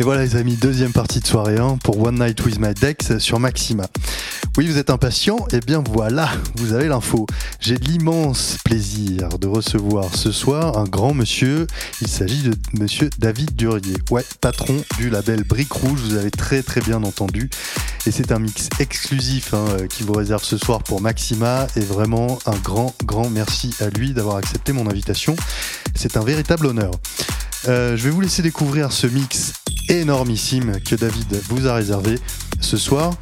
Et voilà les amis, deuxième partie de soirée 1 pour One Night with My Dex sur Maxima. Oui, vous êtes impatient Eh bien voilà, vous avez l'info. J'ai l'immense plaisir de recevoir ce soir un grand monsieur. Il s'agit de monsieur David Durier. Ouais, patron du label Brique Rouge, vous avez très très bien entendu. Et c'est un mix exclusif hein, euh, qui vous réserve ce soir pour Maxima. Et vraiment un grand, grand merci à lui d'avoir accepté mon invitation. C'est un véritable honneur. Euh, je vais vous laisser découvrir ce mix énormissime que David vous a réservé ce soir.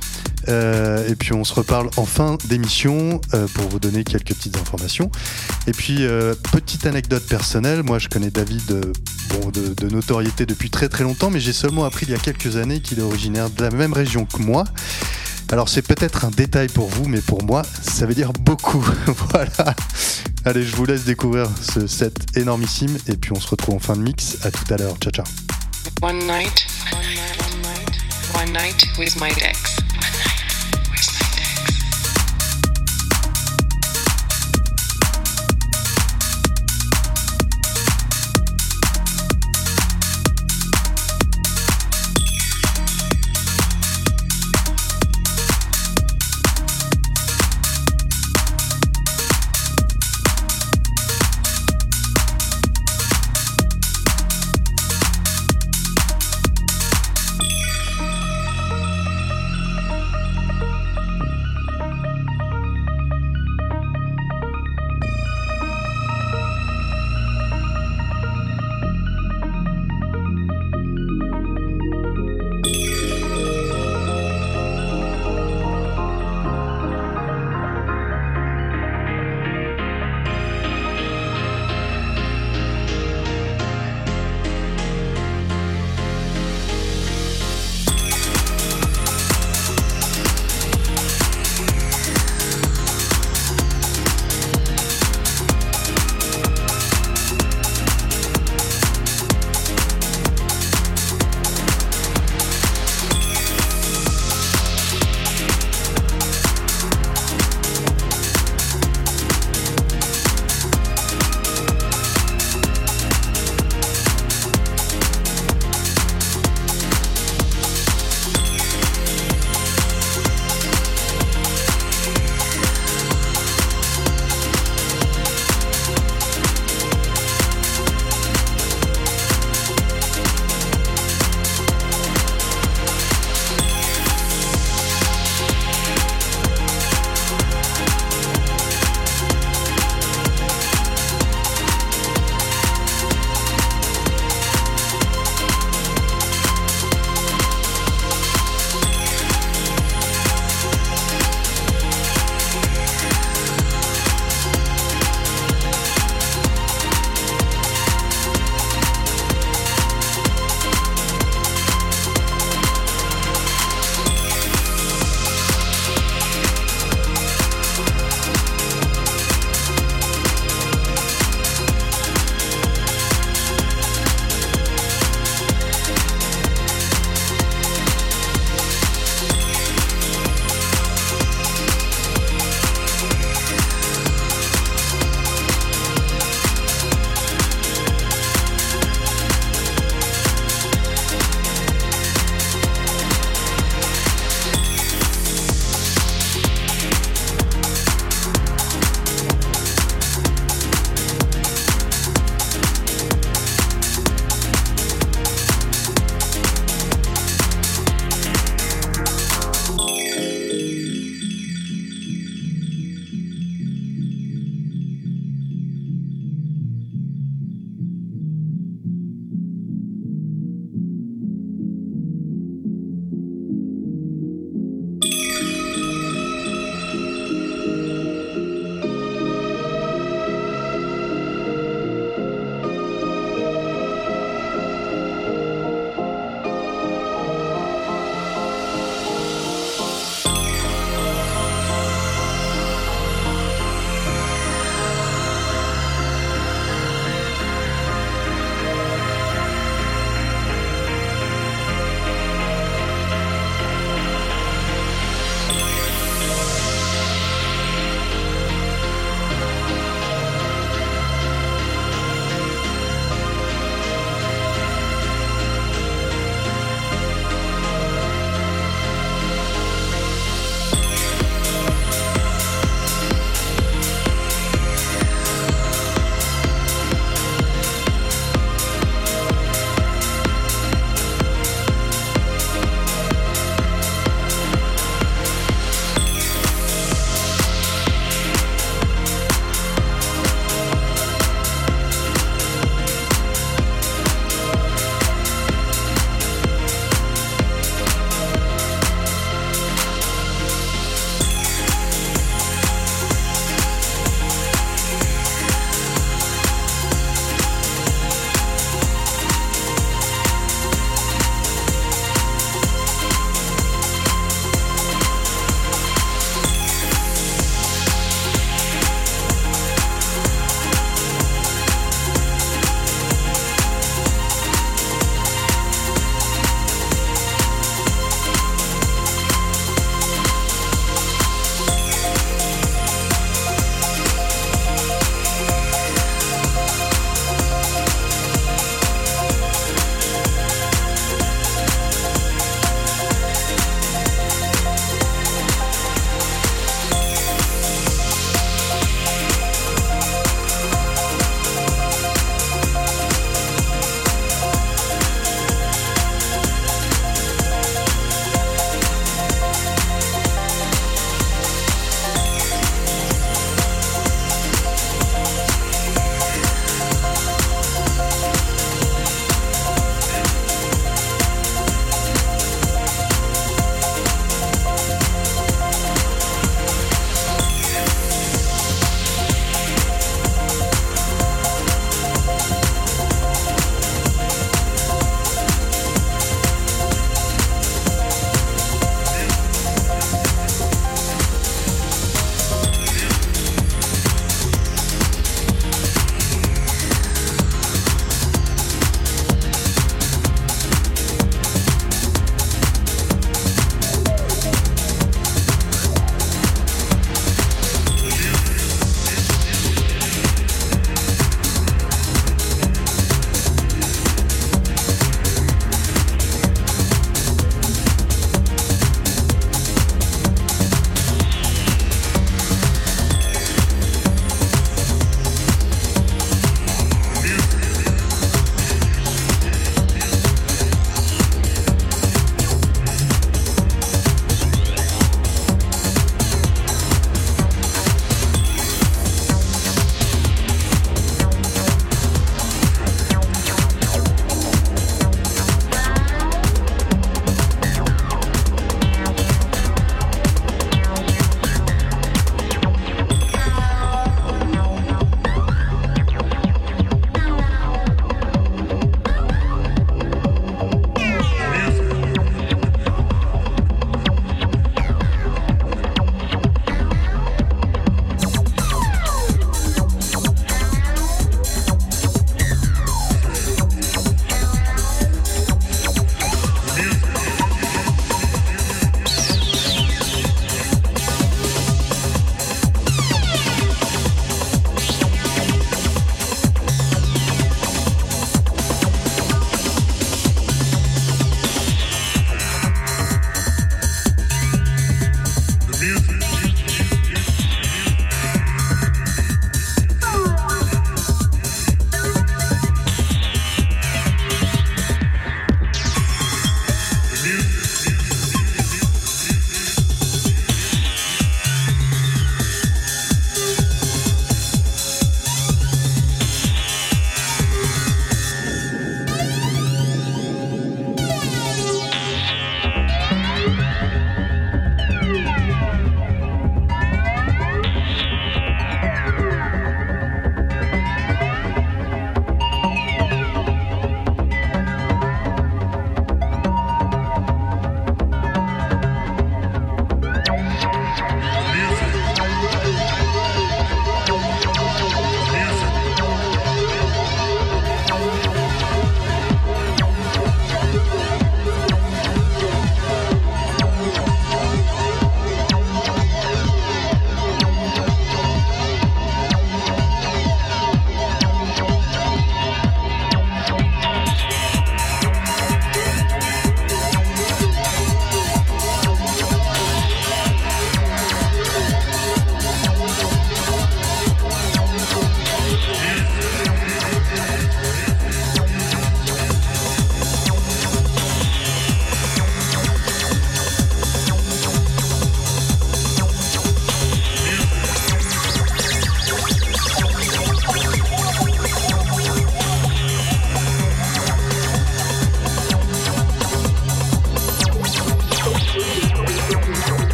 Euh, et puis on se reparle en fin d'émission euh, pour vous donner quelques petites informations. Et puis petite anecdote personnelle, moi je connais David de, notoriété depuis très très longtemps, mais j'ai seulement appris il y a quelques années qu'il est originaire de la même région que moi. Alors c'est peut-être un détail pour vous, mais pour moi, ça veut dire beaucoup. voilà. Allez, je vous laisse découvrir ce set énormissime et puis on se retrouve en fin de mix. À tout à l'heure. Ciao ciao. One night, one night, one night, one night with my.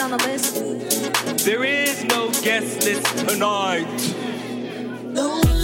on the list? There is no guest list tonight. No.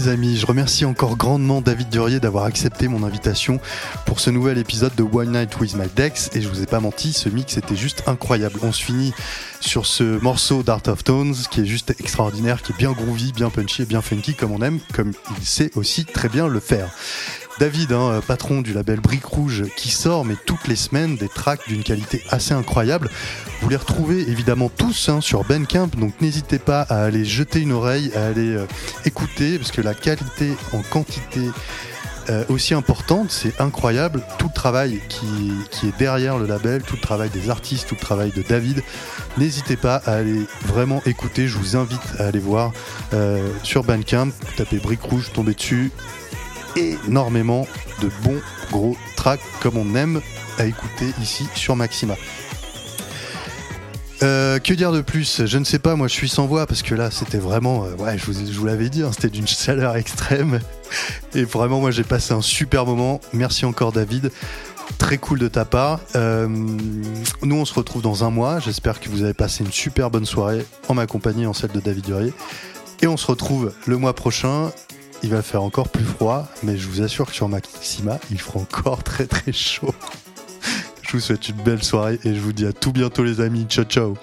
Les amis, je remercie encore grandement David Durier d'avoir accepté mon invitation pour ce nouvel épisode de One Night with My Dex et je vous ai pas menti, ce mix était juste incroyable. On se finit sur ce morceau d'Art of Tones qui est juste extraordinaire, qui est bien groovy, bien punchy et bien funky comme on aime, comme il sait aussi très bien le faire. David, hein, patron du label Brique Rouge, qui sort mais toutes les semaines des tracks d'une qualité assez incroyable. Vous les retrouvez évidemment tous hein, sur Bandcamp, donc n'hésitez pas à aller jeter une oreille, à aller euh, écouter, parce que la qualité en quantité euh, aussi importante, c'est incroyable. Tout le travail qui, est derrière le label, tout le travail des artistes, tout le travail de David. N'hésitez pas à aller vraiment écouter. Je vous invite à aller voir euh, sur Bandcamp. Tapez Brique Rouge, tombez dessus. Énormément de bons gros tracks comme on aime à écouter ici sur Maxima. Euh, que dire de plus? Je ne sais pas, moi je suis sans voix parce que là c'était vraiment, euh, ouais, je vous, l'avais dit, hein, c'était d'une chaleur extrême. Et vraiment, moi j'ai passé un super moment. Merci encore David. Très cool de ta part. Euh, nous on se retrouve dans un mois. J'espère que vous avez passé une super bonne soirée en ma compagnie, en celle de David Durier. Et on se retrouve le mois prochain. Il va faire encore plus froid, mais je vous assure que sur Maxima, il fera encore très très chaud. Je vous souhaite une belle soirée et je vous dis à tout bientôt les amis. Ciao ciao